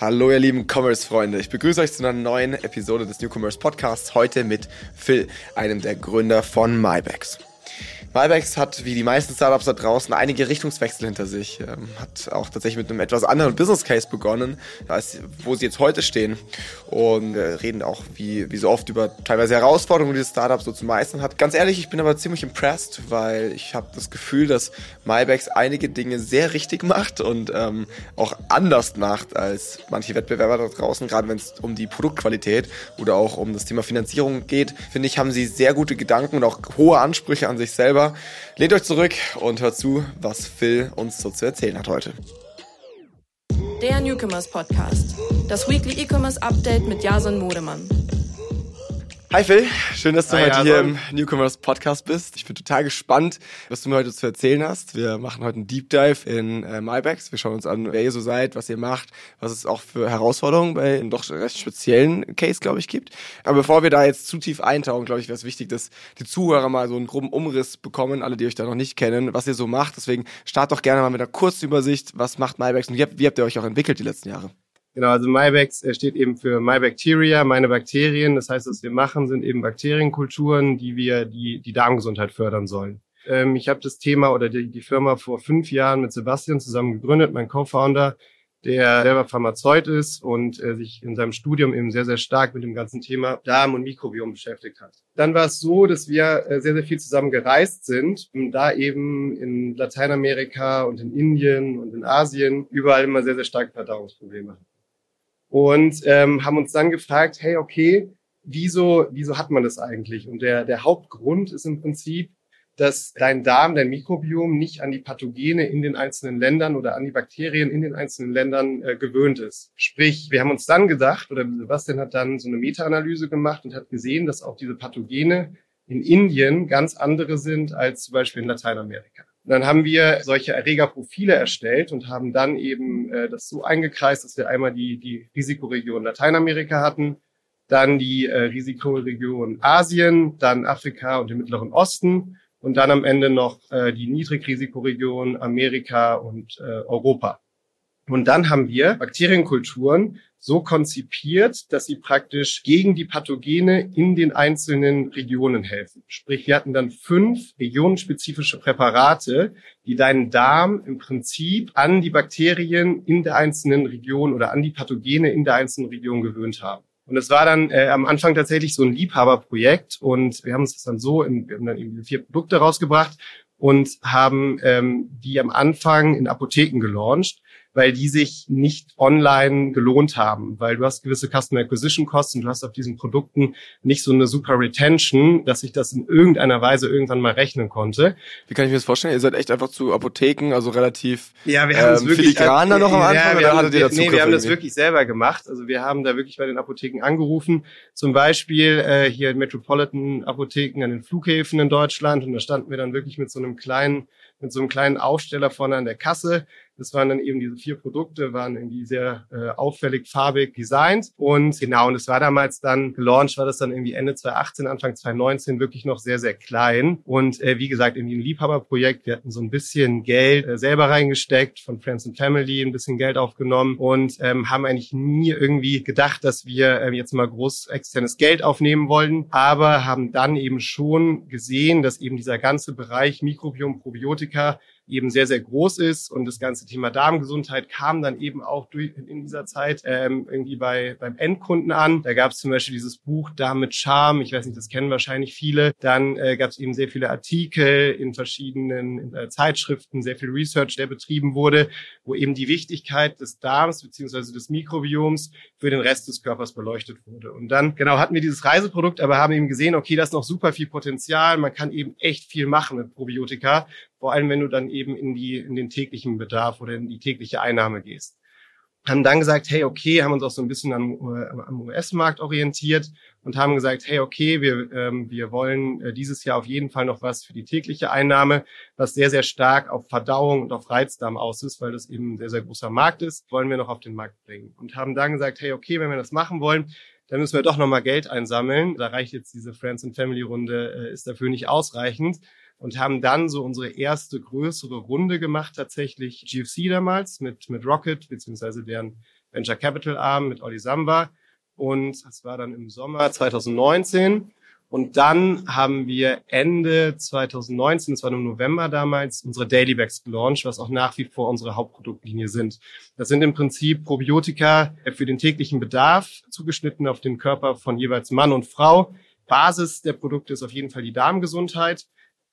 Hallo ihr lieben Commerce-Freunde, ich begrüße euch zu einer neuen Episode des New Commerce Podcasts, heute mit Phil, einem der Gründer von MyBags. Malbex hat, wie die meisten Startups da draußen, einige Richtungswechsel hinter sich. Ähm, hat auch tatsächlich mit einem etwas anderen Business Case begonnen, als wo sie jetzt heute stehen. Und äh, reden auch, wie, wie so oft, über teilweise Herausforderungen, die das Startup so zu meistern hat. Ganz ehrlich, ich bin aber ziemlich impressed, weil ich habe das Gefühl, dass Malbex einige Dinge sehr richtig macht und ähm, auch anders macht als manche Wettbewerber da draußen, gerade wenn es um die Produktqualität oder auch um das Thema Finanzierung geht. Finde ich, haben sie sehr gute Gedanken und auch hohe Ansprüche an sich selber selber. Lehnt euch zurück und hört zu, was Phil uns so zu erzählen hat heute. Der Newcomers Podcast. Das Weekly E-Commerce Update mit Jason Modemann. Hi Phil, schön, dass du Hi, heute Jason. hier im Newcomers Podcast bist. Ich bin total gespannt, was du mir heute zu erzählen hast. Wir machen heute einen Deep Dive in äh, MyBags. Wir schauen uns an, wer ihr so seid, was ihr macht, was es auch für Herausforderungen bei einem doch recht speziellen Case, glaube ich, gibt. Aber bevor wir da jetzt zu tief eintauchen, glaube ich, wäre es wichtig, dass die Zuhörer mal so einen groben Umriss bekommen, alle, die euch da noch nicht kennen, was ihr so macht. Deswegen start doch gerne mal mit einer kurzen Übersicht. Was macht MyBags und wie habt, wie habt ihr euch auch entwickelt die letzten Jahre? Genau, also MyBags äh, steht eben für MyBacteria, meine Bakterien. Das heißt, was wir machen, sind eben Bakterienkulturen, die wir die, die Darmgesundheit fördern sollen. Ähm, ich habe das Thema oder die, die Firma vor fünf Jahren mit Sebastian zusammen gegründet, mein Co-Founder, der selber Pharmazeut ist und äh, sich in seinem Studium eben sehr, sehr stark mit dem ganzen Thema Darm und Mikrobiom beschäftigt hat. Dann war es so, dass wir äh, sehr, sehr viel zusammen gereist sind, und da eben in Lateinamerika und in Indien und in Asien überall immer sehr, sehr starke Verdauungsprobleme hatten und ähm, haben uns dann gefragt, hey, okay, wieso, wieso hat man das eigentlich? Und der, der Hauptgrund ist im Prinzip, dass dein Darm, dein Mikrobiom nicht an die Pathogene in den einzelnen Ländern oder an die Bakterien in den einzelnen Ländern äh, gewöhnt ist. Sprich, wir haben uns dann gedacht, oder Sebastian hat dann so eine Meta-Analyse gemacht und hat gesehen, dass auch diese Pathogene in Indien ganz andere sind als zum Beispiel in Lateinamerika. Dann haben wir solche Erregerprofile erstellt und haben dann eben äh, das so eingekreist, dass wir einmal die, die Risikoregion Lateinamerika hatten, dann die äh, Risikoregion Asien, dann Afrika und den Mittleren Osten und dann am Ende noch äh, die Niedrigrisikoregion Amerika und äh, Europa. Und dann haben wir Bakterienkulturen so konzipiert, dass sie praktisch gegen die Pathogene in den einzelnen Regionen helfen. Sprich, wir hatten dann fünf regionenspezifische Präparate, die deinen Darm im Prinzip an die Bakterien in der einzelnen Region oder an die Pathogene in der einzelnen Region gewöhnt haben. Und es war dann äh, am Anfang tatsächlich so ein Liebhaberprojekt und wir haben uns das dann so, in, wir haben dann eben vier Produkte rausgebracht und haben ähm, die am Anfang in Apotheken gelauncht weil die sich nicht online gelohnt haben, weil du hast gewisse Customer Acquisition Costs und du hast auf diesen Produkten nicht so eine super Retention, dass ich das in irgendeiner Weise irgendwann mal rechnen konnte. Wie kann ich mir das vorstellen? Ihr seid echt einfach zu Apotheken, also relativ ja, wir haben ähm, wirklich filigran da noch am Anfang ja, oder hattet ihr wir, da nee, wir haben das wirklich selber gemacht. Also wir haben da wirklich bei den Apotheken angerufen, zum Beispiel äh, hier in Metropolitan Apotheken an den Flughäfen in Deutschland und da standen wir dann wirklich mit so einem kleinen mit so einem kleinen Aufsteller vorne an der Kasse. Das waren dann eben diese vier Produkte, waren irgendwie sehr äh, auffällig farbig designt. Und genau, und es war damals dann gelauncht, war das dann irgendwie Ende 2018, Anfang 2019 wirklich noch sehr, sehr klein. Und äh, wie gesagt, irgendwie ein Liebhaberprojekt. Wir hatten so ein bisschen Geld äh, selber reingesteckt, von Friends and Family ein bisschen Geld aufgenommen und ähm, haben eigentlich nie irgendwie gedacht, dass wir äh, jetzt mal groß externes Geld aufnehmen wollen, aber haben dann eben schon gesehen, dass eben dieser ganze Bereich Mikrobiom, Probiotika eben sehr, sehr groß ist. Und das ganze Thema Darmgesundheit kam dann eben auch durch, in dieser Zeit ähm, irgendwie bei, beim Endkunden an. Da gab es zum Beispiel dieses Buch Darm mit Charme. Ich weiß nicht, das kennen wahrscheinlich viele. Dann äh, gab es eben sehr viele Artikel in verschiedenen äh, Zeitschriften, sehr viel Research, der betrieben wurde, wo eben die Wichtigkeit des Darms beziehungsweise des Mikrobioms für den Rest des Körpers beleuchtet wurde. Und dann, genau, hatten wir dieses Reiseprodukt, aber haben eben gesehen, okay, da ist noch super viel Potenzial. Man kann eben echt viel machen mit Probiotika vor allem wenn du dann eben in die in den täglichen Bedarf oder in die tägliche Einnahme gehst. Haben dann gesagt, hey, okay, haben uns auch so ein bisschen am, äh, am US-Markt orientiert und haben gesagt, hey, okay, wir, ähm, wir wollen äh, dieses Jahr auf jeden Fall noch was für die tägliche Einnahme, was sehr, sehr stark auf Verdauung und auf Reizdarm aus ist, weil das eben ein sehr, sehr großer Markt ist, wollen wir noch auf den Markt bringen. Und haben dann gesagt, hey, okay, wenn wir das machen wollen, dann müssen wir doch nochmal Geld einsammeln. Da reicht jetzt diese Friends and Family Runde, äh, ist dafür nicht ausreichend und haben dann so unsere erste größere Runde gemacht, tatsächlich GFC damals mit, mit Rocket, beziehungsweise deren Venture Capital Arm mit Olli Samba. Und das war dann im Sommer 2019. Und dann haben wir Ende 2019, das war im November damals, unsere Daily Bags gelauncht, was auch nach wie vor unsere Hauptproduktlinie sind. Das sind im Prinzip Probiotika für den täglichen Bedarf, zugeschnitten auf den Körper von jeweils Mann und Frau. Basis der Produkte ist auf jeden Fall die Darmgesundheit.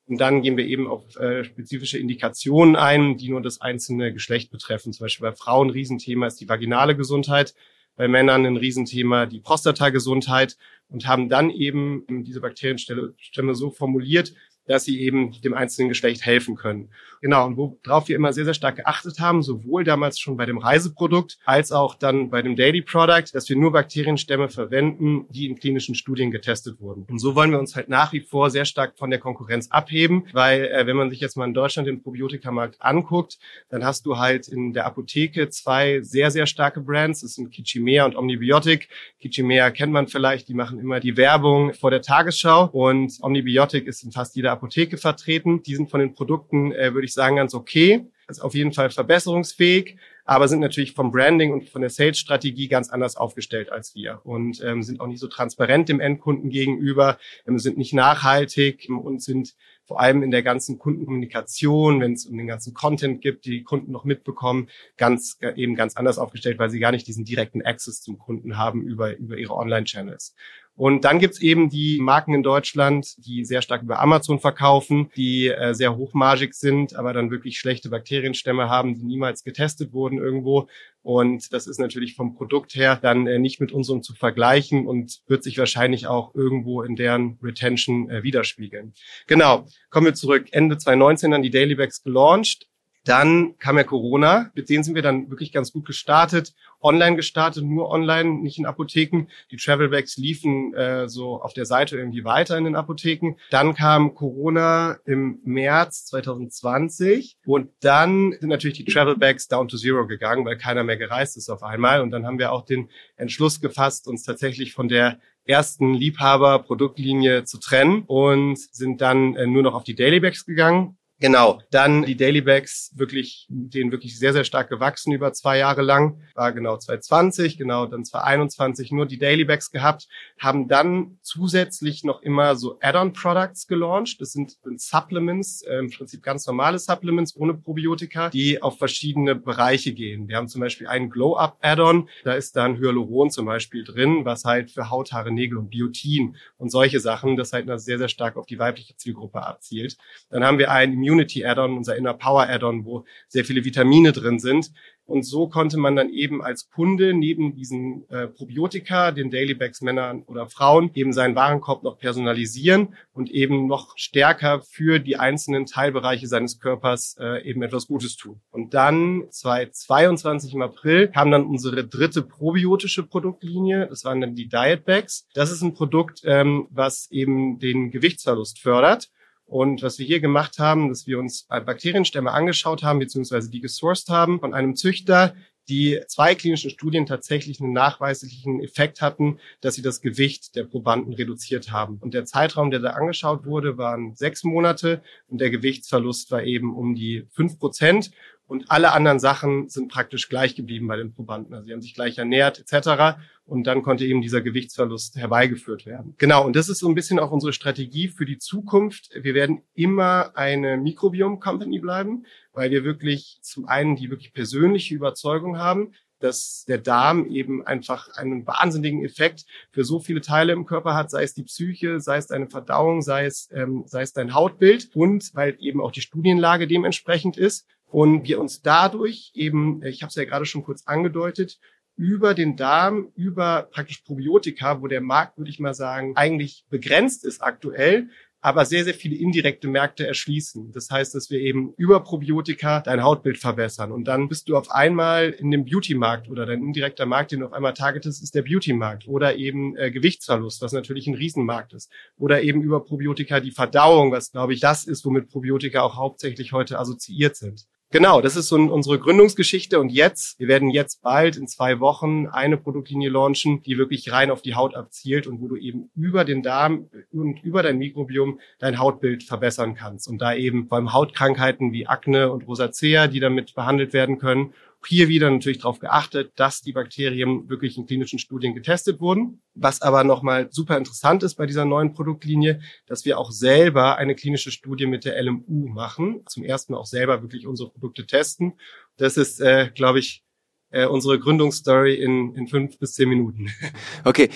Und dann gehen wir eben auf äh, spezifische Indikationen ein, die nur das einzelne Geschlecht betreffen. Zum Beispiel bei Frauen ein Riesenthema ist die vaginale Gesundheit bei Männern ein Riesenthema die Prostatagesundheit und haben dann eben diese Bakterienstämme so formuliert, dass sie eben dem einzelnen Geschlecht helfen können. Genau, und worauf wir immer sehr, sehr stark geachtet haben, sowohl damals schon bei dem Reiseprodukt als auch dann bei dem Daily Product, dass wir nur Bakterienstämme verwenden, die in klinischen Studien getestet wurden. Und so wollen wir uns halt nach wie vor sehr stark von der Konkurrenz abheben, weil äh, wenn man sich jetzt mal in Deutschland den Probiotikamarkt anguckt, dann hast du halt in der Apotheke zwei sehr, sehr starke Brands. Das sind Kichimea und Omnibiotic. Kichimea kennt man vielleicht, die machen immer die Werbung vor der Tagesschau und Omnibiotic ist in fast jeder Apotheke vertreten. Die sind von den Produkten, äh, würde ich sagen, ganz okay. Ist auf jeden Fall verbesserungsfähig, aber sind natürlich vom Branding und von der Sales-Strategie ganz anders aufgestellt als wir und ähm, sind auch nicht so transparent dem Endkunden gegenüber, ähm, sind nicht nachhaltig und sind vor allem in der ganzen Kundenkommunikation, wenn es um den ganzen Content gibt, die, die Kunden noch mitbekommen, ganz äh, eben ganz anders aufgestellt, weil sie gar nicht diesen direkten Access zum Kunden haben über über ihre Online-Channels. Und dann gibt's eben die Marken in Deutschland, die sehr stark über Amazon verkaufen, die äh, sehr hochmargig sind, aber dann wirklich schlechte Bakterienstämme haben, die niemals getestet wurden irgendwo. Und das ist natürlich vom Produkt her dann äh, nicht mit unserem zu vergleichen und wird sich wahrscheinlich auch irgendwo in deren Retention äh, widerspiegeln. Genau, kommen wir zurück. Ende 2019 dann die Daily Bags gelauncht. Dann kam ja Corona, mit denen sind wir dann wirklich ganz gut gestartet, online gestartet, nur online, nicht in Apotheken. Die Travelbags liefen äh, so auf der Seite irgendwie weiter in den Apotheken. Dann kam Corona im März 2020 und dann sind natürlich die Travelbags down to zero gegangen, weil keiner mehr gereist ist auf einmal. Und dann haben wir auch den Entschluss gefasst, uns tatsächlich von der ersten Liebhaber-Produktlinie zu trennen und sind dann äh, nur noch auf die Dailybags gegangen Genau. Dann die Daily Bags wirklich, denen wirklich sehr, sehr stark gewachsen über zwei Jahre lang. War genau 2020, genau dann 2021 nur die Daily Bags gehabt, haben dann zusätzlich noch immer so Add-on Products gelauncht. Das sind, Supplements, äh, im Prinzip ganz normale Supplements ohne Probiotika, die auf verschiedene Bereiche gehen. Wir haben zum Beispiel einen Glow-Up Add-on. Da ist dann Hyaluron zum Beispiel drin, was halt für Haut, Haare, Nägel und Biotin und solche Sachen, das halt sehr, sehr stark auf die weibliche Zielgruppe abzielt. Dann haben wir einen Immunity Add-on, unser Inner Power Add-on, wo sehr viele Vitamine drin sind. Und so konnte man dann eben als Kunde neben diesen äh, Probiotika, den Daily Bags Männern oder Frauen, eben seinen Warenkorb noch personalisieren und eben noch stärker für die einzelnen Teilbereiche seines Körpers äh, eben etwas Gutes tun. Und dann 2022 im April kam dann unsere dritte probiotische Produktlinie. Das waren dann die Diet Bags. Das ist ein Produkt, ähm, was eben den Gewichtsverlust fördert. Und was wir hier gemacht haben, dass wir uns Bakterienstämme angeschaut haben, beziehungsweise die gesourced haben von einem Züchter, die zwei klinischen Studien tatsächlich einen nachweislichen Effekt hatten, dass sie das Gewicht der Probanden reduziert haben. Und der Zeitraum, der da angeschaut wurde, waren sechs Monate und der Gewichtsverlust war eben um die fünf Prozent. Und alle anderen Sachen sind praktisch gleich geblieben bei den Probanden. Also sie haben sich gleich ernährt etc. Und dann konnte eben dieser Gewichtsverlust herbeigeführt werden. Genau, und das ist so ein bisschen auch unsere Strategie für die Zukunft. Wir werden immer eine Mikrobiom-Company bleiben, weil wir wirklich zum einen die wirklich persönliche Überzeugung haben, dass der Darm eben einfach einen wahnsinnigen Effekt für so viele Teile im Körper hat, sei es die Psyche, sei es deine Verdauung, sei es, ähm, sei es dein Hautbild und weil eben auch die Studienlage dementsprechend ist und wir uns dadurch eben, ich habe es ja gerade schon kurz angedeutet, über den Darm, über praktisch Probiotika, wo der Markt, würde ich mal sagen, eigentlich begrenzt ist aktuell, aber sehr, sehr viele indirekte Märkte erschließen. Das heißt, dass wir eben über Probiotika dein Hautbild verbessern. Und dann bist du auf einmal in dem Beauty-Markt oder dein indirekter Markt, den du auf einmal targetest, ist der Beauty-Markt. Oder eben äh, Gewichtsverlust, was natürlich ein Riesenmarkt ist. Oder eben über Probiotika die Verdauung, was, glaube ich, das ist, womit Probiotika auch hauptsächlich heute assoziiert sind. Genau, das ist so unsere Gründungsgeschichte und jetzt, wir werden jetzt bald in zwei Wochen eine Produktlinie launchen, die wirklich rein auf die Haut abzielt und wo du eben über den Darm und über dein Mikrobiom dein Hautbild verbessern kannst und da eben vor allem Hautkrankheiten wie Akne und Rosacea, die damit behandelt werden können Hier wieder natürlich darauf geachtet, dass die Bakterien wirklich in klinischen Studien getestet wurden. Was aber nochmal super interessant ist bei dieser neuen Produktlinie, dass wir auch selber eine klinische Studie mit der LMU machen. Zum ersten Mal auch selber wirklich unsere Produkte testen. Das ist, äh, glaube ich, äh, unsere Gründungsstory in, in fünf bis zehn Minuten. Okay,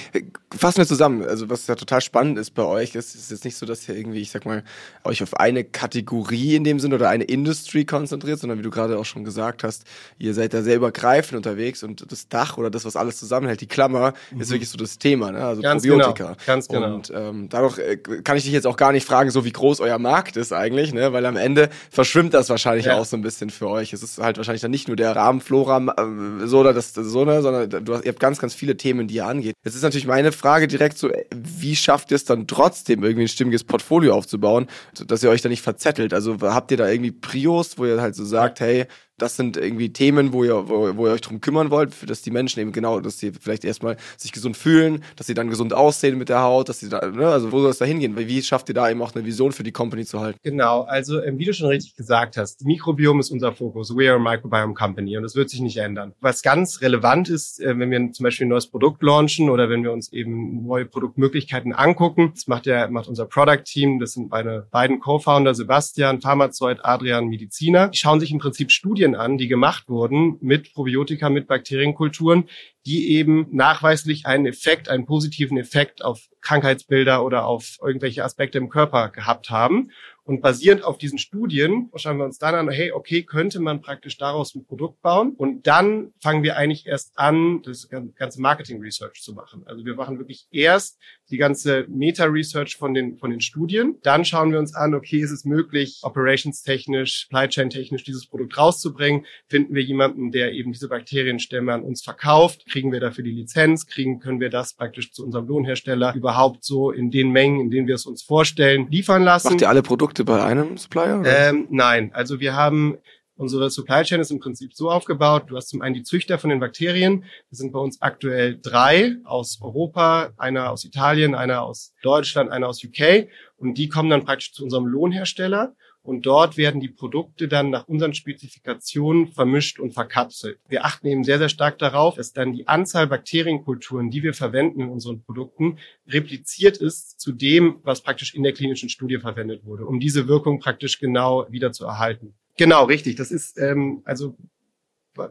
fassen wir zusammen. Also was ja total spannend ist bei euch, ist, ist jetzt nicht so, dass ihr irgendwie, ich sag mal, euch auf eine Kategorie in dem Sinne oder eine Industry konzentriert, sondern wie du gerade auch schon gesagt hast, ihr seid da sehr übergreifend unterwegs und das Dach oder das, was alles zusammenhält, die Klammer, mhm. ist wirklich so das Thema, ne? also ganz Probiotika. Genau, ganz genau. Und ähm, dadurch äh, kann ich dich jetzt auch gar nicht fragen, so wie groß euer Markt ist eigentlich, ne? weil am Ende verschwimmt das wahrscheinlich ja. auch so ein bisschen für euch. Es ist halt wahrscheinlich dann nicht nur der Rahmenflora, äh, so oder das, so, ne, sondern du hast, ihr habt ganz, ganz viele Themen, die ihr angeht. Jetzt ist natürlich meine Frage direkt so, wie schafft ihr es dann trotzdem irgendwie ein stimmiges Portfolio aufzubauen, dass ihr euch da nicht verzettelt? Also habt ihr da irgendwie Prios, wo ihr halt so sagt, hey, das sind irgendwie Themen, wo ihr, wo, wo ihr euch drum kümmern wollt, dass die Menschen eben genau, dass sie vielleicht erstmal sich gesund fühlen, dass sie dann gesund aussehen mit der Haut, dass sie da, ne, also wo soll es da hingehen? Wie schafft ihr da eben auch eine Vision für die Company zu halten? Genau, also ähm, wie du schon richtig gesagt hast, Mikrobiom ist unser Fokus. We are a microbiome company und das wird sich nicht ändern. Was ganz relevant ist, äh, wenn wir zum Beispiel ein neues Produkt launchen oder wenn wir uns eben neue Produktmöglichkeiten angucken, das macht ja, macht unser Product Team, das sind meine beiden Co-Founder, Sebastian, Pharmazeut, Adrian, Mediziner. Die schauen sich im Prinzip Studien Studien an, die gemacht wurden mit Probiotika, mit Bakterienkulturen, die eben nachweislich einen Effekt, einen positiven Effekt auf Krankheitsbilder oder auf irgendwelche Aspekte im Körper gehabt haben. Und basierend auf diesen Studien schauen wir uns dann an, hey, okay, könnte man praktisch daraus ein Produkt bauen? Und dann fangen wir eigentlich erst an, das ganze Marketing Research zu machen. Also wir machen wirklich erst die ganze Meta-Research von den, von den Studien. Dann schauen wir uns an, okay, ist es möglich, operationstechnisch, supply chain technisch dieses Produkt rauszubringen? Finden wir jemanden, der eben diese Bakterienstämme an uns verkauft? Kriegen wir dafür die Lizenz? Kriegen, können wir das praktisch zu unserem Lohnhersteller überhaupt so in den Mengen, in denen wir es uns vorstellen, liefern lassen? Macht ihr alle Produkte bei einem Supplier? Ähm, nein, also wir haben Unsere Supply Chain ist im Prinzip so aufgebaut. Du hast zum einen die Züchter von den Bakterien. Das sind bei uns aktuell drei aus Europa, einer aus Italien, einer aus Deutschland, einer aus UK. Und die kommen dann praktisch zu unserem Lohnhersteller. Und dort werden die Produkte dann nach unseren Spezifikationen vermischt und verkapselt. Wir achten eben sehr, sehr stark darauf, dass dann die Anzahl Bakterienkulturen, die wir verwenden in unseren Produkten, repliziert ist zu dem, was praktisch in der klinischen Studie verwendet wurde, um diese Wirkung praktisch genau wieder zu erhalten. Genau, richtig. Das ist ähm, also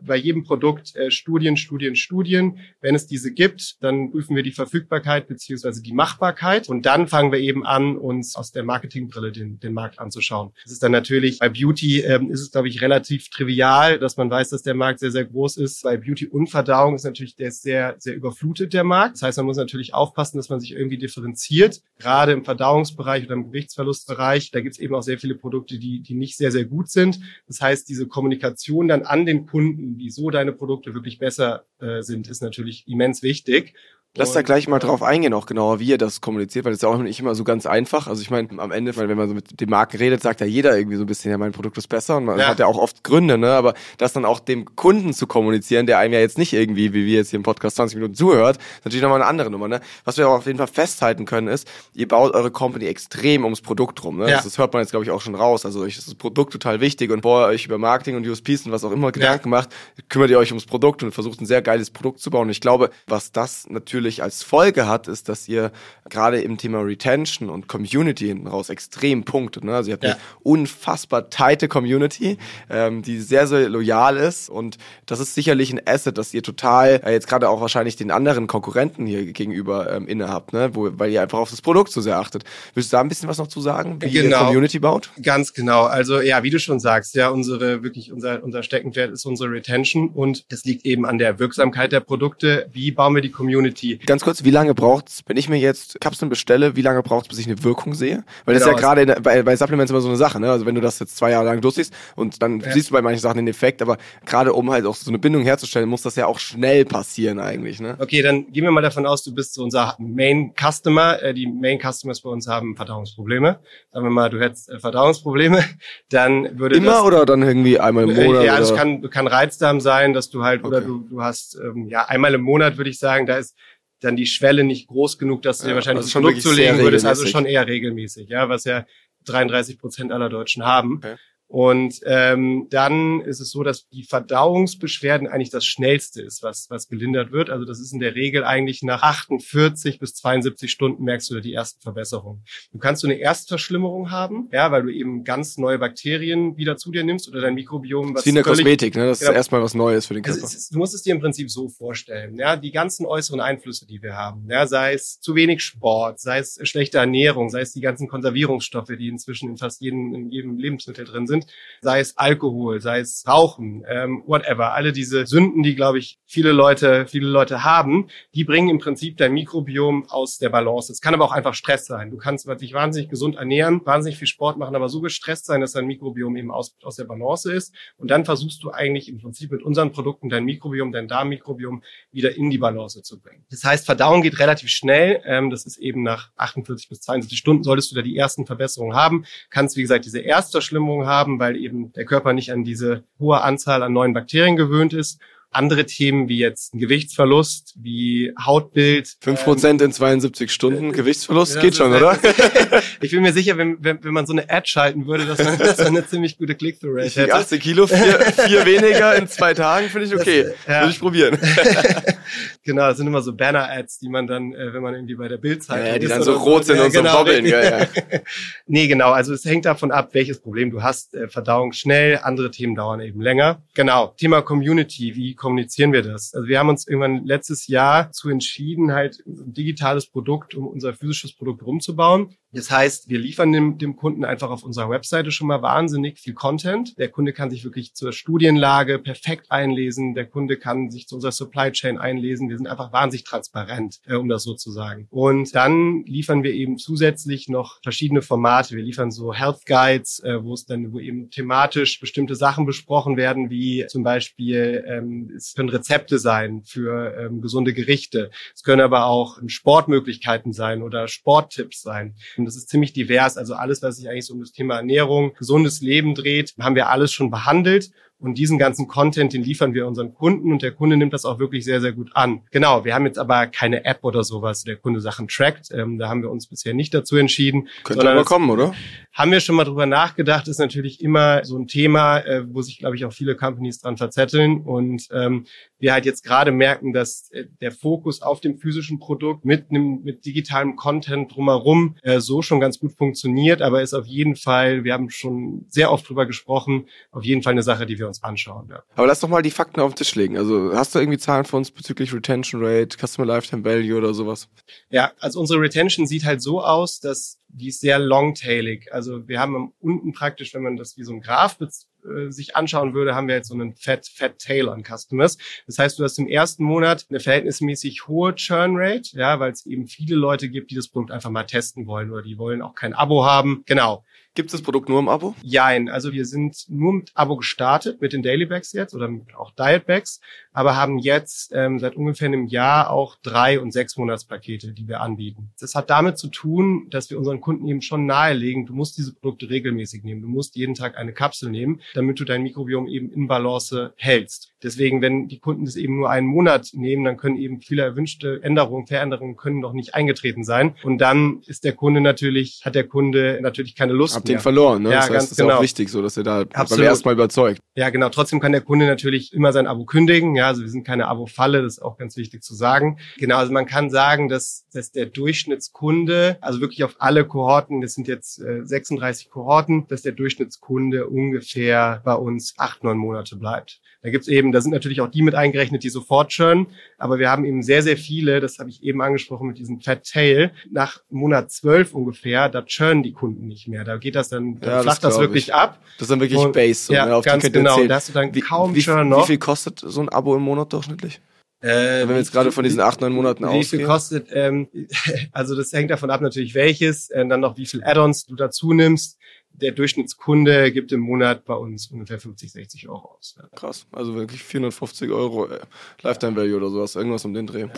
bei jedem Produkt äh, Studien, Studien, Studien. Wenn es diese gibt, dann prüfen wir die Verfügbarkeit beziehungsweise die Machbarkeit und dann fangen wir eben an, uns aus der Marketingbrille den, den Markt anzuschauen. Das ist dann natürlich bei Beauty ähm, ist es glaube ich relativ trivial, dass man weiß, dass der Markt sehr sehr groß ist. Bei Beauty und ist natürlich der ist sehr sehr überflutet der Markt. Das heißt, man muss natürlich aufpassen, dass man sich irgendwie differenziert. Gerade im Verdauungsbereich oder im Gewichtsverlustbereich, da gibt es eben auch sehr viele Produkte, die die nicht sehr sehr gut sind. Das heißt, diese Kommunikation dann an den Kunden Kunden, wieso deine Produkte wirklich besser äh, sind, ist natürlich immens wichtig. Lass da gleich mal drauf eingehen, auch genauer, wie ihr das kommuniziert, weil das ist ja auch nicht immer so ganz einfach. Also ich meine, am Ende, wenn man so mit den Marken redet, sagt ja jeder irgendwie so ein bisschen, ja, mein Produkt ist besser und man ja. hat ja auch oft Gründe, ne? Aber das dann auch dem Kunden zu kommunizieren, der einem ja jetzt nicht irgendwie, wie wir jetzt hier im Podcast 20 Minuten zuhört, ist natürlich nochmal eine andere Nummer, ne? Was wir auch auf jeden Fall festhalten können, ist, ihr baut eure Company extrem ums Produkt rum. Ne? Ja. Das, das hört man jetzt, glaube ich, auch schon raus. Also euch ist das Produkt total wichtig und bevor ihr euch über Marketing und USPs und was auch immer Gedanken ja. macht, kümmert ihr euch ums Produkt und versucht ein sehr geiles Produkt zu bauen. Und ich glaube, was das natürlich als Folge hat, ist, dass ihr gerade im Thema Retention und Community hinten raus extrem punktet. Ne? Also ihr habt ja. eine unfassbar tighte Community, ähm, die sehr, sehr loyal ist und das ist sicherlich ein Asset, das ihr total äh, jetzt gerade auch wahrscheinlich den anderen Konkurrenten hier gegenüber ähm, innehabt, ne? Wo, weil ihr einfach auf das Produkt so sehr achtet. Willst du da ein bisschen was noch zu sagen, wie genau. ihr Community baut? Ganz genau. Also ja, wie du schon sagst, ja, unsere wirklich unser unser Steckenpferd ist unsere Retention und das liegt eben an der Wirksamkeit der Produkte. Wie bauen wir die Community? Ganz kurz, wie lange braucht's, wenn ich mir jetzt Kapseln bestelle, wie lange braucht's, bis ich eine Wirkung sehe? Weil das genau, ist ja genau, gerade bei, bei Supplements immer so eine Sache, ne? Also wenn du das jetzt zwei Jahre lang durchsiehst und dann ja. siehst du bei manchen Sachen den Effekt, aber gerade um halt auch so eine Bindung herzustellen, muss das ja auch schnell passieren eigentlich, ne? Okay, dann gehen wir mal davon aus, du bist so unser Main Customer. Äh, die Main Customers bei uns haben Verdauungsprobleme. Sagen wir mal, du hättest äh, Verdauungsprobleme, dann würde Immer das, oder dann irgendwie einmal im Monat? Ja, es kann, kann Reizdarm sein, dass du halt, okay. oder du, du hast, ähm, ja, einmal im Monat würde ich sagen, da ist dann die Schwelle nicht groß genug, dass du dir wahrscheinlich also Produkt zulegen würdest, also schon eher regelmäßig, ja, was ja 33 Prozent aller Deutschen haben. Okay. Und ähm, dann ist es so, dass die Verdauungsbeschwerden eigentlich das Schnellste ist, was, was gelindert wird. Also das ist in der Regel eigentlich nach 48 bis 72 Stunden merkst du da die ersten Verbesserungen. Du kannst so eine Erstverschlimmerung haben, ja, weil du eben ganz neue Bakterien wieder zu dir nimmst oder dein Mikrobiom. Was das ist wie eine Kosmetik, ne? Das genau, ist erstmal was Neues für den Körper. Ist, du musst es dir im Prinzip so vorstellen, ja, die ganzen äußeren Einflüsse, die wir haben, ja, sei es zu wenig Sport, sei es schlechte Ernährung, sei es die ganzen Konservierungsstoffe, die inzwischen in fast jedem, in jedem Lebensmittel drin sind, sei es Alkohol, sei es Rauchen, ähm, whatever. Alle diese Sünden, die, glaube ich, viele Leute, viele Leute haben, die bringen im Prinzip dein Mikrobiom aus der Balance. Es kann aber auch einfach Stress sein. Du kannst dich wahnsinnig gesund ernähren, wahnsinnig viel Sport machen, aber so gestresst sein, dass dein Mikrobiom eben aus, aus der Balance ist. Und dann versuchst du eigentlich im Prinzip mit unseren Produkten dein Mikrobiom, dein Darmmikrobiom wieder in die Balance zu bringen. Das heißt, Verdauung geht relativ schnell. Ähm, das ist eben nach 48 bis 72 Stunden solltest du da die ersten Verbesserungen haben. Kannst, wie gesagt, diese Erstverschlimmung haben, weil eben der Körper nicht an diese hohe Anzahl an neuen Bakterien gewöhnt ist andere Themen wie jetzt ein Gewichtsverlust, wie Hautbild. Fünf Prozent ähm, in 72 Stunden äh, Gewichtsverlust ja, geht schon, oder? ich bin mir sicher, wenn, wenn, wenn man so eine Ad schalten würde, dass man, dass man eine ziemlich gute Click-Through-Rate hätte. 80 Kilo, vier, vier weniger in zwei Tagen finde ich okay. Das, ja. Würde ich probieren. genau, das sind immer so Banner-Ads, die man dann, äh, wenn man irgendwie bei der Bildzeitung ja, die dann so rot sind ja, und genau, so wobbeln. Ja, ja. nee, genau. Also es hängt davon ab, welches Problem du hast. Äh, Verdauung schnell, andere Themen dauern eben länger. Genau. Thema Community. Wie kommunizieren wir das? Also wir haben uns irgendwann letztes Jahr zu entschieden, halt ein digitales Produkt um unser physisches Produkt rumzubauen. Das heißt, wir liefern dem, dem Kunden einfach auf unserer Webseite schon mal wahnsinnig viel Content. Der Kunde kann sich wirklich zur Studienlage perfekt einlesen. Der Kunde kann sich zu unserer Supply Chain einlesen. Wir sind einfach wahnsinnig transparent, äh, um das so zu sagen. Und dann liefern wir eben zusätzlich noch verschiedene Formate. Wir liefern so Health Guides, äh, wo es dann, wo eben thematisch bestimmte Sachen besprochen werden, wie zum Beispiel, ähm, es können Rezepte sein für ähm, gesunde Gerichte. Es können aber auch Sportmöglichkeiten sein oder Sporttipps sein. Und das ist ziemlich divers. Also alles, was sich eigentlich so um das Thema Ernährung, gesundes Leben dreht, haben wir alles schon behandelt. Und diesen ganzen Content, den liefern wir unseren Kunden und der Kunde nimmt das auch wirklich sehr, sehr gut an. Genau, wir haben jetzt aber keine App oder sowas, der Kunde Sachen trackt. Ähm, da haben wir uns bisher nicht dazu entschieden. Könnte aber kommen, oder? Haben wir schon mal drüber nachgedacht, ist natürlich immer so ein Thema, äh, wo sich, glaube ich, auch viele Companies dran verzetteln. Und ähm, wir halt jetzt gerade merken, dass äh, der Fokus auf dem physischen Produkt mit einem mit digitalem Content drumherum äh, so schon ganz gut funktioniert, aber ist auf jeden Fall, wir haben schon sehr oft drüber gesprochen, auf jeden Fall eine Sache, die wir uns anschauen. Ja. Aber lass doch mal die Fakten auf den Tisch legen. Also hast du irgendwie Zahlen für uns bezüglich Retention Rate, Customer Lifetime Value oder sowas? Ja, also unsere Retention sieht halt so aus, dass die ist sehr longtailig. Also wir haben unten praktisch, wenn man das wie so ein Graph äh, sich anschauen würde, haben wir jetzt so einen Fat, Fat Tail an Customers. Das heißt, du hast im ersten Monat eine verhältnismäßig hohe Churn Rate, ja, weil es eben viele Leute gibt, die das Produkt einfach mal testen wollen oder die wollen auch kein Abo haben. Genau. Gibt es das Produkt nur im Abo? Jein. Also wir sind nur mit Abo gestartet, mit den Daily Bags jetzt oder auch Diet Bags, aber haben jetzt ähm, seit ungefähr einem Jahr auch drei und sechs Monatspakete, die wir anbieten. Das hat damit zu tun, dass wir unseren Kunden eben schon nahelegen, du musst diese Produkte regelmäßig nehmen. Du musst jeden Tag eine Kapsel nehmen, damit du dein Mikrobiom eben in Balance hältst. Deswegen, wenn die Kunden das eben nur einen Monat nehmen, dann können eben viele erwünschte Änderungen, Veränderungen können noch nicht eingetreten sein. Und dann ist der Kunde natürlich, hat der Kunde natürlich keine Lust Habt mehr. den verloren, ne? Ja, das heißt, ganz das ist genau. auch wichtig, so dass er da Absolut. beim ersten Mal überzeugt. Ja, genau. Trotzdem kann der Kunde natürlich immer sein Abo kündigen. Ja, also wir sind keine Abo-Falle, das ist auch ganz wichtig zu sagen. Genau, also man kann sagen, dass, dass der Durchschnittskunde, also wirklich auf alle Kohorten, das sind jetzt äh, 36 Kohorten, dass der Durchschnittskunde ungefähr bei uns acht, neun Monate bleibt. Da gibt's eben, da sind natürlich auch die mit eingerechnet, die sofort churn, aber wir haben eben sehr, sehr viele, das habe ich eben angesprochen mit diesem Fat Tail, nach Monat zwölf ungefähr, da churn die Kunden nicht mehr. Da geht das dann, dann ja, flacht das, das wirklich ich. ab. Das ist dann wirklich und, Base. So, ja, auf ganz genau. Da hast du dann wie, kaum wie, Churn noch. Wie viel kostet so ein Abo im Monat durchschnittlich? Äh, Wenn wir jetzt gerade von diesen acht, neun Monaten ausgehen. Wie viel kostet, ähm, also das hängt davon ab natürlich welches, äh, dann noch wie viel Add-ons du dazu nimmst der Durchschnittskunde gibt im Monat bei uns ungefähr 50, 60 Euro aus. Krass, also wirklich 450 Euro äh, Lifetime Value oder sowas, irgendwas um den Dreh. Ja.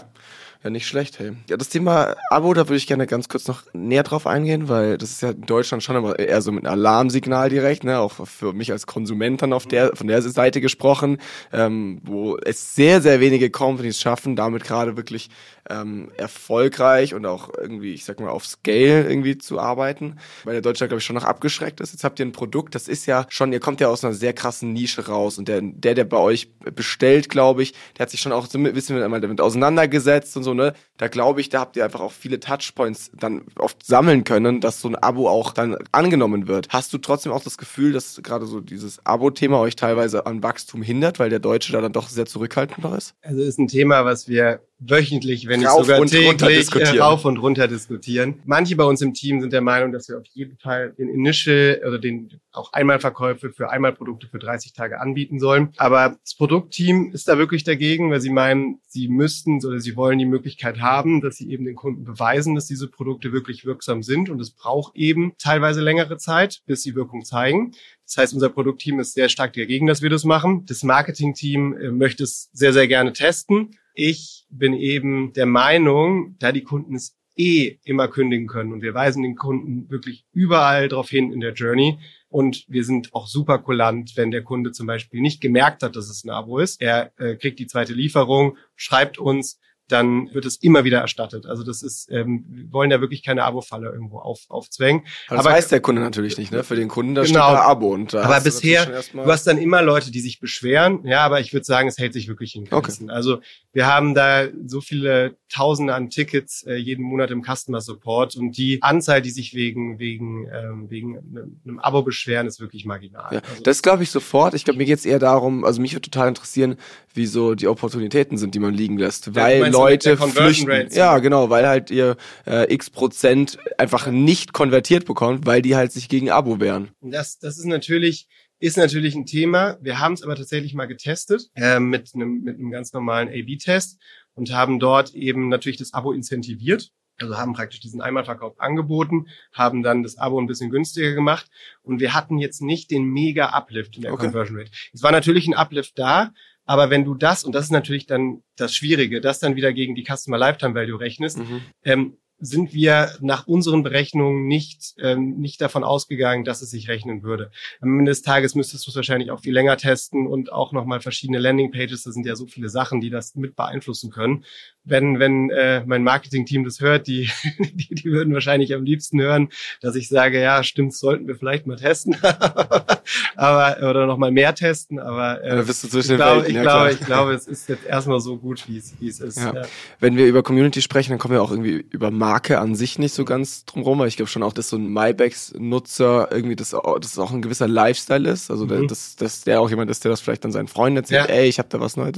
Ja, nicht schlecht, hey. Ja, das Thema Abo, da würde ich gerne ganz kurz noch näher drauf eingehen, weil das ist ja in Deutschland schon immer eher so mit einem Alarmsignal direkt, ne, auch für mich als Konsument dann auf der, von der Seite gesprochen, ähm, wo es sehr, sehr wenige Companies schaffen, damit gerade wirklich ähm, erfolgreich und auch irgendwie, ich sag mal, auf Scale irgendwie zu arbeiten, weil der Deutschland, glaube ich, schon noch abgeschreckt ist? Jetzt habt ihr ein Produkt, das ist ja schon, ihr kommt ja aus einer sehr krassen Nische raus und der, der, der bei euch bestellt, glaube ich, der hat sich schon auch so ein bisschen damit auseinandergesetzt und so, ne? Da glaube ich, da habt ihr einfach auch viele Touchpoints dann oft sammeln können, dass so ein Abo auch dann angenommen wird. Hast du trotzdem auch das Gefühl, dass gerade so dieses Abo-Thema euch teilweise an Wachstum hindert, weil der Deutsche da dann doch sehr zurückhaltend ist? Also ist ein Thema, was wir wöchentlich, wenn nicht sogar und täglich äh, rauf und runter diskutieren. Manche bei uns im Team sind der Meinung, dass wir auf jeden Fall den Initial oder den auch Einmalverkäufe für Einmalprodukte für 30 Tage anbieten sollen. Aber das Produktteam ist da wirklich dagegen, weil sie meinen, sie müssten oder sie wollen die Möglichkeit haben, dass sie eben den Kunden beweisen, dass diese Produkte wirklich wirksam sind. Und es braucht eben teilweise längere Zeit, bis sie Wirkung zeigen. Das heißt, unser Produktteam ist sehr stark dagegen, dass wir das machen. Das Marketingteam äh, möchte es sehr, sehr gerne testen. Ich bin eben der Meinung, da die Kunden es eh immer kündigen können und wir weisen den Kunden wirklich überall darauf hin in der Journey, und wir sind auch super kulant, wenn der Kunde zum Beispiel nicht gemerkt hat, dass es ein Abo ist. Er äh, kriegt die zweite Lieferung, schreibt uns, dann wird es immer wieder erstattet. Also das ist, ähm, wir wollen da wirklich keine Abo-Falle irgendwo auf, aufzwängen. Aber das aber, weiß der Kunde natürlich nicht, ne? Für den Kunden, da genau, steht da Abo. Und da aber bisher, du hast dann immer Leute, die sich beschweren. Ja, aber ich würde sagen, es hält sich wirklich in Grenzen. Okay. Also wir haben da so viele Tausende an Tickets äh, jeden Monat im Customer Support und die Anzahl, die sich wegen wegen ähm, wegen einem Abo beschweren, ist wirklich marginal. Ja, also, das glaube ich sofort. Ich glaube, mir geht es eher darum, also mich würde total interessieren, wie so die Opportunitäten sind, die man liegen lässt, weil ja, Leute flüchten. Rates, ja, genau, weil halt ihr äh, x Prozent einfach nicht konvertiert bekommt, weil die halt sich gegen Abo wehren. Das das ist natürlich ist natürlich ein Thema. Wir haben es aber tatsächlich mal getestet äh, mit einem mit einem ganz normalen A/B-Test und haben dort eben natürlich das Abo incentiviert. Also haben praktisch diesen Einmalverkauf angeboten, haben dann das Abo ein bisschen günstiger gemacht und wir hatten jetzt nicht den mega Uplift in der okay. Conversion Rate. Es war natürlich ein Uplift da, aber wenn du das, und das ist natürlich dann das Schwierige, das dann wieder gegen die Customer Lifetime Value rechnest, mhm. ähm, sind wir nach unseren Berechnungen nicht, ähm, nicht davon ausgegangen, dass es sich rechnen würde. Am Ende des Tages müsstest du es wahrscheinlich auch viel länger testen und auch nochmal verschiedene Landingpages. Da sind ja so viele Sachen, die das mit beeinflussen können. Wenn, wenn äh, mein Marketing-Team das hört, die, die, die würden wahrscheinlich am liebsten hören, dass ich sage, ja, stimmt, sollten wir vielleicht mal testen. aber oder nochmal mehr testen. Aber äh, bist du zwischen ich, glaube, ich, ja, glaube, ich glaube, es ist jetzt erstmal so gut, wie es, wie es ist. Ja. Ja. Wenn wir über Community sprechen, dann kommen wir auch irgendwie über Marketing Marke an sich nicht so ganz drumherum, weil ich glaube schon auch, dass so ein MyBags-Nutzer irgendwie das, das auch ein gewisser Lifestyle ist. Also mhm. dass, dass der auch jemand ist, der das vielleicht dann seinen Freunden erzählt, ja. ey, ich habe da was Neues.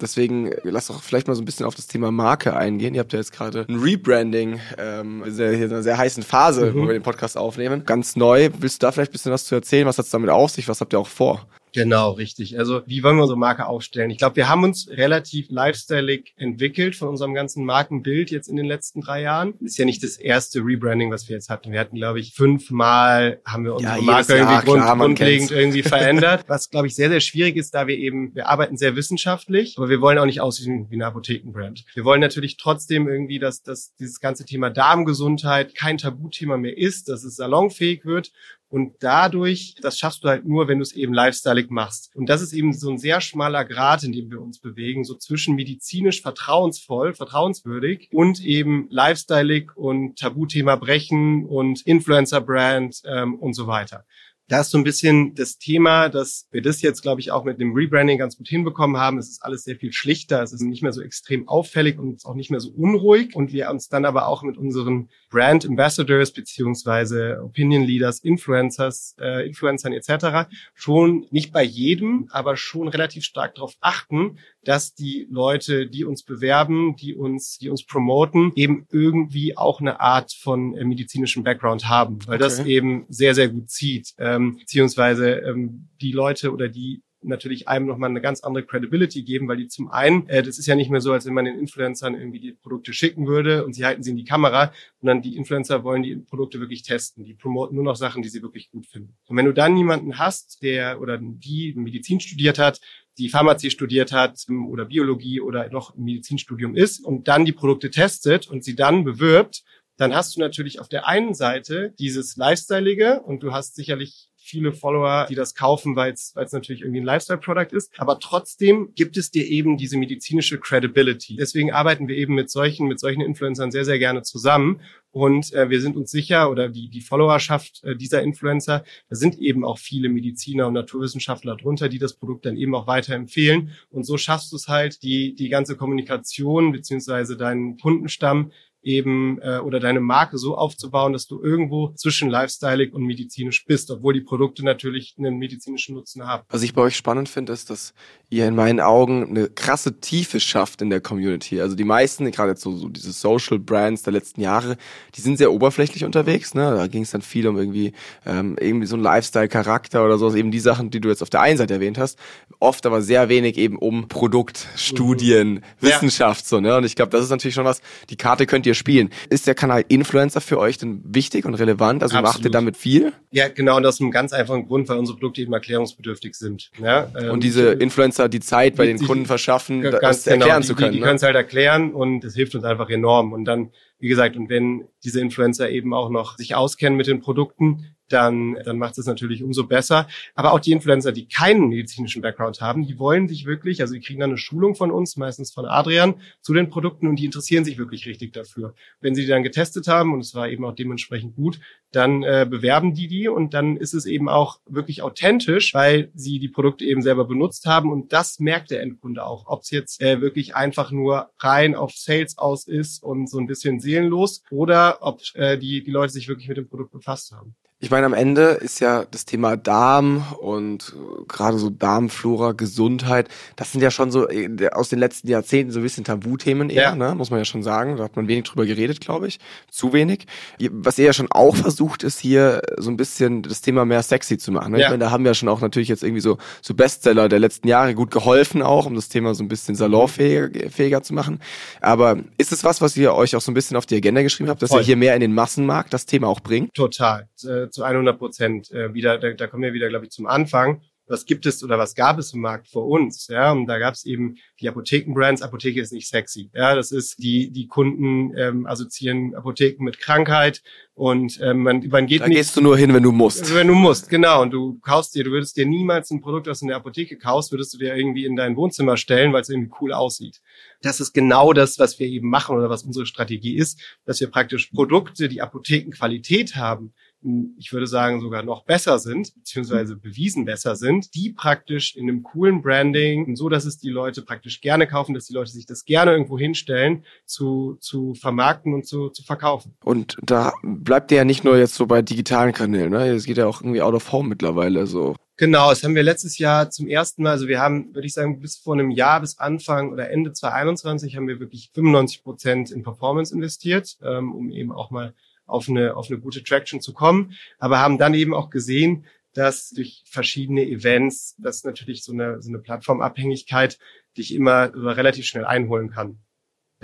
Deswegen lass doch vielleicht mal so ein bisschen auf das Thema Marke eingehen. Ihr habt ja jetzt gerade ein Rebranding, ähm, sehr, in einer sehr heißen Phase, mhm. wo wir den Podcast aufnehmen. Ganz neu. Willst du da vielleicht ein bisschen was zu erzählen? Was hat's damit auf sich? Was habt ihr auch vor? Genau, richtig. Also wie wollen wir unsere Marke aufstellen? Ich glaube, wir haben uns relativ lifestyleig entwickelt von unserem ganzen Markenbild jetzt in den letzten drei Jahren. Ist ja nicht das erste Rebranding, was wir jetzt hatten. Wir hatten, glaube ich, fünfmal haben wir unsere ja, Marke Jahr, irgendwie klar, grundlegend irgendwie verändert. Was, glaube ich, sehr, sehr schwierig ist, da wir eben, wir arbeiten sehr wissenschaftlich, aber wir wollen auch nicht aussehen wie eine Apothekenbrand. Wir wollen natürlich trotzdem irgendwie, dass, dass dieses ganze Thema Darmgesundheit kein Tabuthema mehr ist, dass es salonfähig wird und dadurch, das schaffst du halt nur, wenn du es eben lifestyleig machst. Und das ist eben so ein sehr schmaler Grad, in dem wir uns bewegen, so zwischen medizinisch vertrauensvoll, vertrauenswürdig und eben lifestyleig und Tabuthema brechen und Influencer-Brand ähm, und so weiter da ist so ein bisschen das Thema, dass wir das jetzt, glaube ich, auch mit dem Rebranding ganz gut hinbekommen haben. Es ist alles sehr viel schlichter, es ist nicht mehr so extrem auffällig und auch nicht mehr so unruhig. Und wir uns dann aber auch mit unseren Brand Ambassadors beziehungsweise Opinion Leaders, Influencers, äh, Influencern etc. schon nicht bei jedem, aber schon relativ stark darauf achten, dass die Leute, die uns bewerben, die uns, die uns promoten, eben irgendwie auch eine Art von äh, medizinischem Background haben, weil okay. das eben sehr, sehr gut zieht. Ähm, beziehungsweise ähm, die Leute oder die natürlich einem nochmal eine ganz andere Credibility geben, weil die zum einen, äh, das ist ja nicht mehr so, als wenn man den Influencern irgendwie die Produkte schicken würde und sie halten sie in die Kamera, sondern die Influencer wollen die Produkte wirklich testen. Die promoten nur noch Sachen, die sie wirklich gut finden. Und wenn du dann jemanden hast, der oder die Medizin studiert hat, die Pharmazie studiert hat oder Biologie oder noch im Medizinstudium ist und dann die Produkte testet und sie dann bewirbt, dann hast du natürlich auf der einen Seite dieses Lifestyleige und du hast sicherlich viele Follower, die das kaufen, weil es natürlich irgendwie ein Lifestyle-Product ist. Aber trotzdem gibt es dir eben diese medizinische Credibility. Deswegen arbeiten wir eben mit solchen, mit solchen Influencern sehr, sehr gerne zusammen, Und äh, wir sind uns sicher, oder die, die Followerschaft äh, dieser Influencer, da sind eben auch viele Mediziner und Naturwissenschaftler drunter, die das Produkt dann eben auch weiterempfehlen. Und so schaffst du es halt, die, die ganze Kommunikation beziehungsweise deinen Kundenstamm eben äh, oder deine Marke so aufzubauen, dass du irgendwo zwischen lifestyleig und medizinisch bist, obwohl die Produkte natürlich einen medizinischen Nutzen haben. Was ich bei euch spannend finde, ist, dass ihr in meinen Augen eine krasse Tiefe schafft in der Community. Also die meisten, gerade jetzt so, so diese Social Brands der letzten Jahre, die sind sehr oberflächlich unterwegs. Ne? Da ging es dann viel um irgendwie ähm, irgendwie so ein Lifestyle-Charakter oder so, eben die Sachen, die du jetzt auf der einen Seite erwähnt hast. Oft aber sehr wenig eben um Produkt, Studien, mhm. Wissenschaft so. Ne? Und ich glaube, das ist natürlich schon was. Die Karte könnt ihr ihr spielen. Ist der Kanal Influencer für euch denn wichtig und relevant? Also Absolut. macht ihr damit viel? Ja, genau, und aus einem ganz einfachen Grund, weil unsere Produkte eben erklärungsbedürftig sind. Ja, ähm, und diese Influencer die Zeit bei die, den Kunden verschaffen, das genau, erklären die, zu können. Die, die ne? können es halt erklären und das hilft uns einfach enorm. Und dann, wie gesagt, und wenn diese Influencer eben auch noch sich auskennen mit den Produkten, dann, dann macht es natürlich umso besser. Aber auch die Influencer, die keinen medizinischen Background haben, die wollen sich wirklich, also die kriegen dann eine Schulung von uns, meistens von Adrian, zu den Produkten und die interessieren sich wirklich richtig dafür. Wenn sie die dann getestet haben und es war eben auch dementsprechend gut, dann äh, bewerben die die und dann ist es eben auch wirklich authentisch, weil sie die Produkte eben selber benutzt haben und das merkt der Endkunde auch. Ob es jetzt äh, wirklich einfach nur rein auf Sales aus ist und so ein bisschen seelenlos oder ob äh, die, die Leute sich wirklich mit dem Produkt befasst haben. Ich meine, am Ende ist ja das Thema Darm und gerade so Darmflora, Gesundheit, das sind ja schon so äh, aus den letzten Jahrzehnten so ein bisschen Tabuthemen eher, ja. ne? muss man ja schon sagen. Da hat man wenig drüber geredet, glaube ich. Zu wenig. Was ihr ja schon auch versucht, ist hier so ein bisschen das Thema mehr sexy zu machen. Ne? Ja. Ich meine, da haben wir schon auch natürlich jetzt irgendwie so, so Bestseller der letzten Jahre gut geholfen auch, um das Thema so ein bisschen salonfähiger fähiger zu machen. Aber ist es was, was ihr euch auch so ein bisschen auf die Agenda geschrieben habt, dass Voll. ihr hier mehr in den Massenmarkt das Thema auch bringt? Total. Äh, zu 100 Prozent äh, wieder, da, da kommen wir wieder, glaube ich, zum Anfang. Was gibt es oder was gab es im Markt vor uns? Ja, und da gab es eben die Apothekenbrands. Apotheke ist nicht sexy. Ja, das ist die die Kunden ähm, assoziieren Apotheken mit Krankheit und ähm, man man geht da nicht. gehst du nur hin, wenn du musst. Wenn du musst, genau. Und du kaufst dir, du würdest dir niemals ein Produkt, das du in der Apotheke kaufst, würdest du dir irgendwie in dein Wohnzimmer stellen, weil es irgendwie cool aussieht. Das ist genau das, was wir eben machen oder was unsere Strategie ist, dass wir praktisch Produkte, die Apothekenqualität haben, ich würde sagen, sogar noch besser sind, beziehungsweise bewiesen besser sind, die praktisch in einem coolen Branding, so dass es die Leute praktisch gerne kaufen, dass die Leute sich das gerne irgendwo hinstellen, zu, zu vermarkten und zu, zu verkaufen. Und da bleibt ihr ja nicht nur jetzt so bei digitalen Kanälen, ne? Es geht ja auch irgendwie out of home mittlerweile so. Genau, das haben wir letztes Jahr zum ersten Mal, also wir haben, würde ich sagen, bis vor einem Jahr, bis Anfang oder Ende 2021 haben wir wirklich 95 Prozent in Performance investiert, ähm, um eben auch mal auf eine, auf eine gute Traction zu kommen, aber haben dann eben auch gesehen, dass durch verschiedene Events, das natürlich so eine, so eine Plattformabhängigkeit dich immer relativ schnell einholen kann.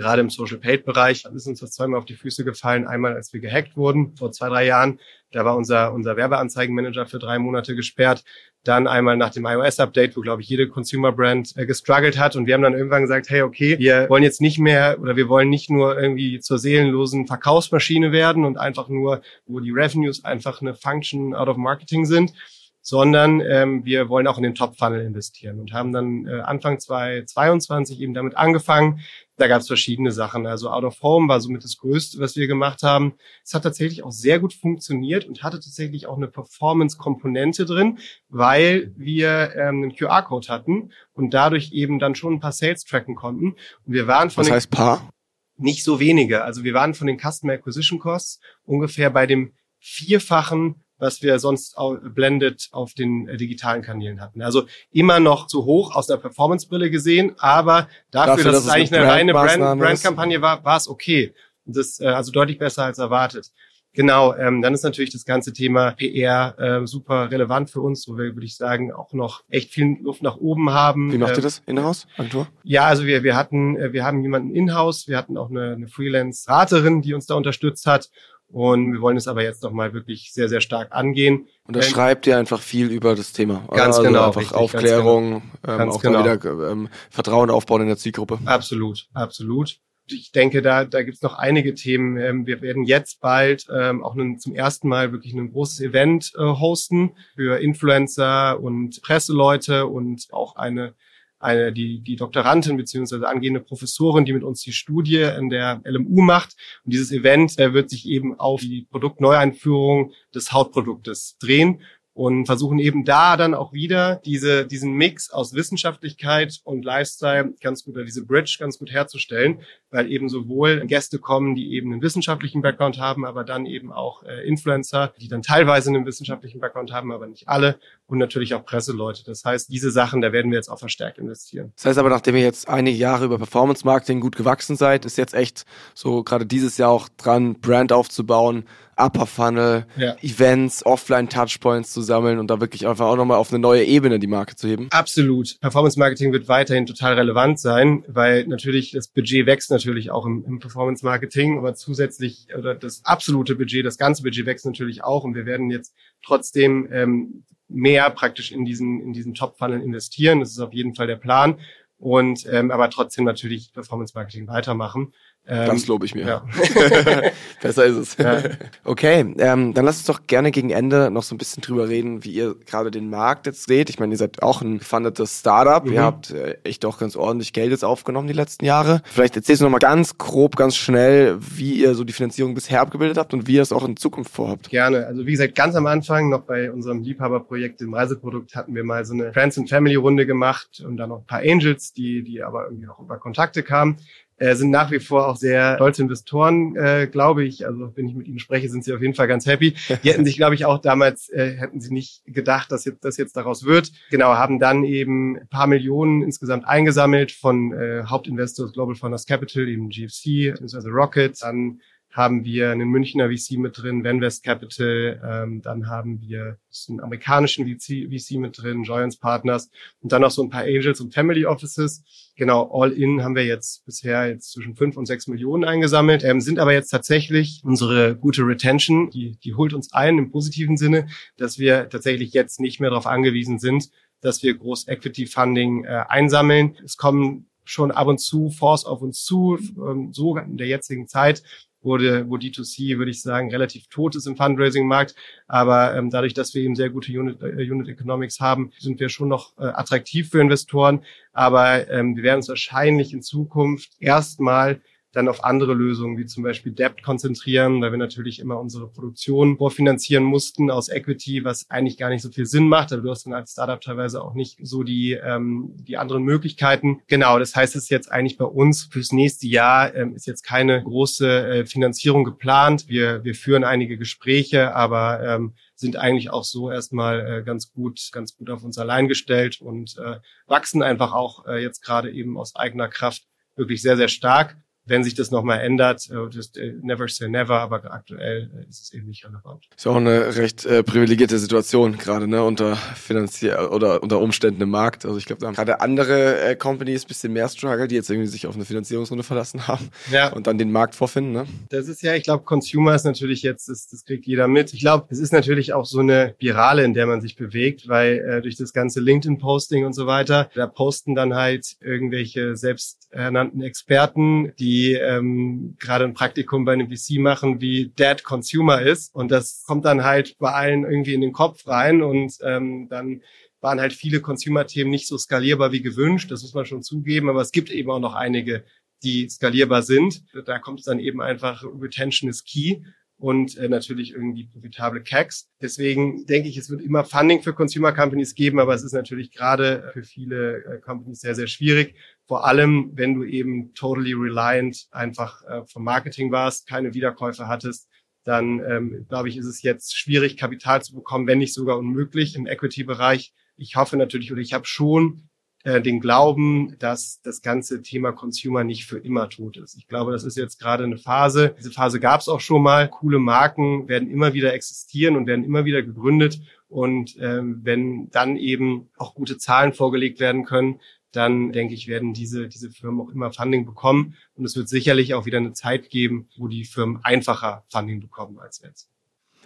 Gerade im Social Paid Bereich ist uns das zweimal auf die Füße gefallen. Einmal, als wir gehackt wurden vor zwei, drei Jahren. Da war unser, unser Werbeanzeigenmanager für drei Monate gesperrt. Dann einmal nach dem iOS-Update, wo, glaube ich, jede Consumer-Brand äh, gestruggelt hat. Und wir haben dann irgendwann gesagt, hey, okay, wir wollen jetzt nicht mehr oder wir wollen nicht nur irgendwie zur seelenlosen Verkaufsmaschine werden und einfach nur, wo die Revenues einfach eine Function out of Marketing sind, sondern ähm, wir wollen auch in den Top-Funnel investieren und haben dann äh, Anfang 2022 eben damit angefangen. Da gab es verschiedene Sachen. Also Out of Home war somit das Größte, was wir gemacht haben. Es hat tatsächlich auch sehr gut funktioniert und hatte tatsächlich auch eine Performance-Komponente drin, weil wir ähm, einen QR-Code hatten und dadurch eben dann schon ein paar Sales tracken konnten. Und wir waren von was heißt paar? Nicht so wenige. Also wir waren von den Customer Acquisition Costs ungefähr bei dem vierfachen was wir sonst blended auf den äh, digitalen Kanälen hatten. Also immer noch zu hoch aus der Performance-Brille gesehen, aber dafür, dafür dass, dass es eigentlich eine, reine Brand, Brand-Kampagne war, war es okay. Das, äh, also deutlich besser als erwartet. Genau, ähm, dann ist natürlich das ganze Thema PR äh, super relevant für uns, wo wir, würde ich sagen, auch noch echt viel Luft nach oben haben. Wie macht ihr ähm, das? In-house? Agentur? Ja, also wir, wir hatten, äh, wir haben jemanden in-house, wir hatten auch eine, eine Freelance-Raterin, die uns da unterstützt hat und wir wollen es aber jetzt nochmal wirklich sehr, sehr stark angehen. Und da schreibt ihr einfach viel über das Thema. Ganz also genau. Einfach richtig, Aufklärung, genau. Ähm, auch genau. wieder ähm, Vertrauen aufbauen in der Zielgruppe. Absolut, absolut. Ich denke, da, da gibt's noch einige Themen. Ähm, wir werden jetzt bald ähm, auch einen, zum ersten Mal wirklich ein großes Event äh, hosten für Influencer und Presseleute und auch eine eine, die, die Doktorandin beziehungsweise angehende Professorin, die mit uns die Studie in der LMU macht. Und dieses Event äh, wird sich eben auf die Produktneueinführung des Hautproduktes drehen und versuchen eben da dann auch wieder diese, diesen Mix aus Wissenschaftlichkeit und Lifestyle ganz gut, oder diese Bridge ganz gut herzustellen, weil eben sowohl Gäste kommen, die eben einen wissenschaftlichen Background haben, aber dann eben auch äh, Influencer, die dann teilweise einen wissenschaftlichen Background haben, aber nicht alle und natürlich auch Presseleute. Das heißt, diese Sachen, da werden wir jetzt auch verstärkt investieren. Das heißt aber, nachdem ihr jetzt einige Jahre über Performance Marketing gut gewachsen seid, ist jetzt echt so gerade dieses Jahr auch dran, Brand aufzubauen, Upper Funnel, ja. Events, Offline Touchpoints zu sammeln und da wirklich einfach auch nochmal auf eine neue Ebene die Marke zu heben? Absolut. Performance Marketing wird weiterhin total relevant sein, weil natürlich das Budget wächst natürlich auch im, im Performance Marketing, aber zusätzlich oder das absolute Budget, das ganze Budget wächst natürlich auch und wir werden jetzt trotzdem ähm, mehr praktisch in diesen in diesen Top Funnel investieren. Das ist auf jeden Fall der Plan und ähm, aber trotzdem natürlich Performance Marketing weitermachen. Ähm, das lobe ich mir. Ja. Besser ist es. Ja. Okay, ähm, dann lass uns doch gerne gegen Ende noch so ein bisschen drüber reden, wie ihr gerade den Markt jetzt seht. Ich meine, ihr seid auch ein gefundetes Startup. Mhm. Ihr habt äh, echt auch ganz ordentlich Geld jetzt aufgenommen die letzten Jahre. Vielleicht erzählst du noch mal ganz grob, ganz schnell, wie ihr so die Finanzierung bisher abgebildet habt und wie ihr es auch in Zukunft vorhabt. Gerne. Also wie gesagt, ganz am Anfang noch bei unserem Liebhaberprojekt im Reiseprodukt hatten wir mal so eine Friends and Family Runde gemacht und dann noch ein paar Angels, die die aber irgendwie auch über Kontakte kamen äh, sind nach wie vor auch sehr stolze Investoren, äh, glaube ich. Also wenn ich mit ihnen spreche, sind sie auf jeden Fall ganz happy. Die hätten sich, glaube ich, auch damals, äh, hätten sie nicht gedacht, dass jetzt, dass jetzt daraus wird. Genau, haben dann eben ein paar Millionen insgesamt eingesammelt von äh, Hauptinvestors Global Founders Capital, eben GFC, bzw. Rocket, dann haben wir einen Münchner VC mit drin, Venvest Capital, ähm, dann haben wir einen amerikanischen VC, VC mit drin, Joyance Partners und dann noch so ein paar Angels und Family Offices. Genau, all in haben wir jetzt bisher jetzt zwischen fünf und sechs Millionen eingesammelt, ähm, sind aber jetzt tatsächlich unsere gute Retention, die, die holt uns ein im positiven Sinne, dass wir tatsächlich jetzt nicht mehr darauf angewiesen sind, dass wir groß Equity Funding äh, einsammeln. Es kommen schon ab und zu Force auf uns zu, ähm, so in der jetzigen Zeit wurde, wo D2C, würde ich sagen, relativ tot ist im Fundraising-Markt. Aber ähm, dadurch, dass wir eben sehr gute Unit, äh, Unit Economics haben, sind wir schon noch äh, attraktiv für Investoren. Aber ähm, wir werden uns wahrscheinlich in Zukunft erstmal dann auf andere Lösungen wie zum Beispiel Debt konzentrieren, weil wir natürlich immer unsere Produktion vorfinanzieren mussten aus Equity, was eigentlich gar nicht so viel Sinn macht. Aber du hast dann als Startup teilweise auch nicht so die, ähm, die anderen Möglichkeiten. Genau, das heißt, es ist jetzt eigentlich bei uns fürs nächste Jahr ähm, ist jetzt keine große äh, Finanzierung geplant. Wir, wir führen einige Gespräche, aber ähm, sind eigentlich auch so erstmal äh, ganz gut, ganz gut auf uns allein gestellt und äh, wachsen einfach auch äh, jetzt gerade eben aus eigener Kraft wirklich sehr, sehr stark wenn sich das nochmal ändert, äh, just, äh, never say never, aber aktuell äh, ist es eben nicht relevant. Ist auch eine recht äh, privilegierte Situation gerade, ne, unter finanziell oder unter Umständen im Markt. Also ich glaube, da haben gerade andere äh, Companies bisschen mehr Struggle, die jetzt irgendwie sich auf eine Finanzierungsrunde verlassen haben ja. und dann den Markt vorfinden, ne? Das ist ja, ich glaube, Consumer ist natürlich jetzt, das, das kriegt jeder mit. Ich glaube, es ist natürlich auch so eine Spirale, in der man sich bewegt, weil äh, durch das ganze LinkedIn-Posting und so weiter, da posten dann halt irgendwelche selbsternannten Experten, die ähm, gerade ein Praktikum bei einem VC machen, wie Dead Consumer ist. Und das kommt dann halt bei allen irgendwie in den Kopf rein und ähm, dann waren halt viele Consumer-Themen nicht so skalierbar wie gewünscht. Das muss man schon zugeben. Aber es gibt eben auch noch einige, die skalierbar sind. Da kommt es dann eben einfach, Retention is key und äh, natürlich irgendwie profitable CACs. Deswegen denke ich, es wird immer Funding für Consumer Companies geben, aber es ist natürlich gerade für viele äh, Companies sehr, sehr schwierig. Vor allem, wenn du eben totally reliant einfach äh, vom Marketing warst, keine Wiederkäufe hattest, dann ähm, glaube ich, ist es jetzt schwierig, Kapital zu bekommen, wenn nicht sogar unmöglich im Equity-Bereich. Ich hoffe natürlich oder ich habe schon äh, den Glauben, dass das ganze Thema Consumer nicht für immer tot ist. Ich glaube, das ist jetzt gerade eine Phase. Diese Phase gab es auch schon mal. Coole Marken werden immer wieder existieren und werden immer wieder gegründet. Und ähm, wenn dann eben auch gute Zahlen vorgelegt werden können, dann denke ich, werden diese, diese Firmen auch immer Funding bekommen. Und es wird sicherlich auch wieder eine Zeit geben, wo die Firmen einfacher Funding bekommen als jetzt.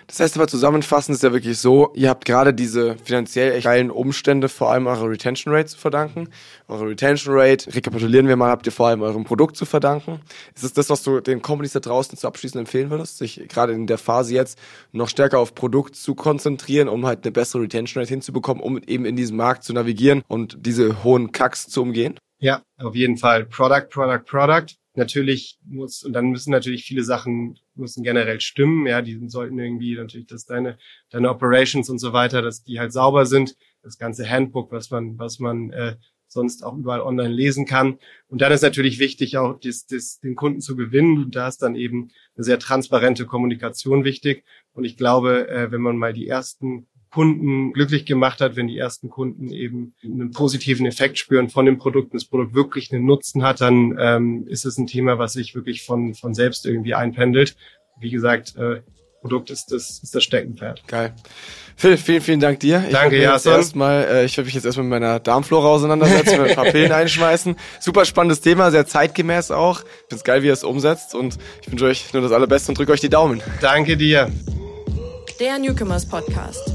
Das heißt aber zusammenfassend ist ja wirklich so, ihr habt gerade diese finanziell echt geilen Umstände vor allem eurer Retention Rate zu verdanken. Eure Retention Rate, rekapitulieren wir mal, habt ihr vor allem eurem Produkt zu verdanken. Ist es das, was du den Companies da draußen zu abschließen empfehlen würdest, sich gerade in der Phase jetzt noch stärker auf Produkt zu konzentrieren, um halt eine bessere Retention Rate hinzubekommen, um eben in diesem Markt zu navigieren und diese hohen Kacks zu umgehen? Ja, auf jeden Fall. Product, Product, Product. Natürlich muss, und dann müssen natürlich viele Sachen müssen generell stimmen. Ja, die sollten irgendwie natürlich, dass deine, deine Operations und so weiter, dass die halt sauber sind. Das ganze Handbook, was man, was man äh, sonst auch überall online lesen kann. Und dann ist natürlich wichtig, auch das, das, den Kunden zu gewinnen. Und da ist dann eben eine sehr transparente Kommunikation wichtig. Und ich glaube, äh, wenn man mal die ersten Kunden glücklich gemacht hat, wenn die ersten Kunden eben einen positiven Effekt spüren von dem Produkt und das Produkt wirklich einen Nutzen hat, dann ähm, ist es ein Thema, was sich wirklich von, von selbst irgendwie einpendelt. Wie gesagt, äh, Produkt ist das, ist das Steckenpferd. Geil. Phil, vielen, vielen Dank dir. Ich Danke, ja. Erstmal, äh, ich werde mich jetzt erstmal mit meiner Darmflora auseinandersetzen, mit ein paar Pillen einschmeißen. Super spannendes Thema, sehr zeitgemäß auch. Ich find's geil, wie ihr es umsetzt und ich wünsche euch nur das Allerbeste und drücke euch die Daumen. Danke dir. Der Newcomers Podcast.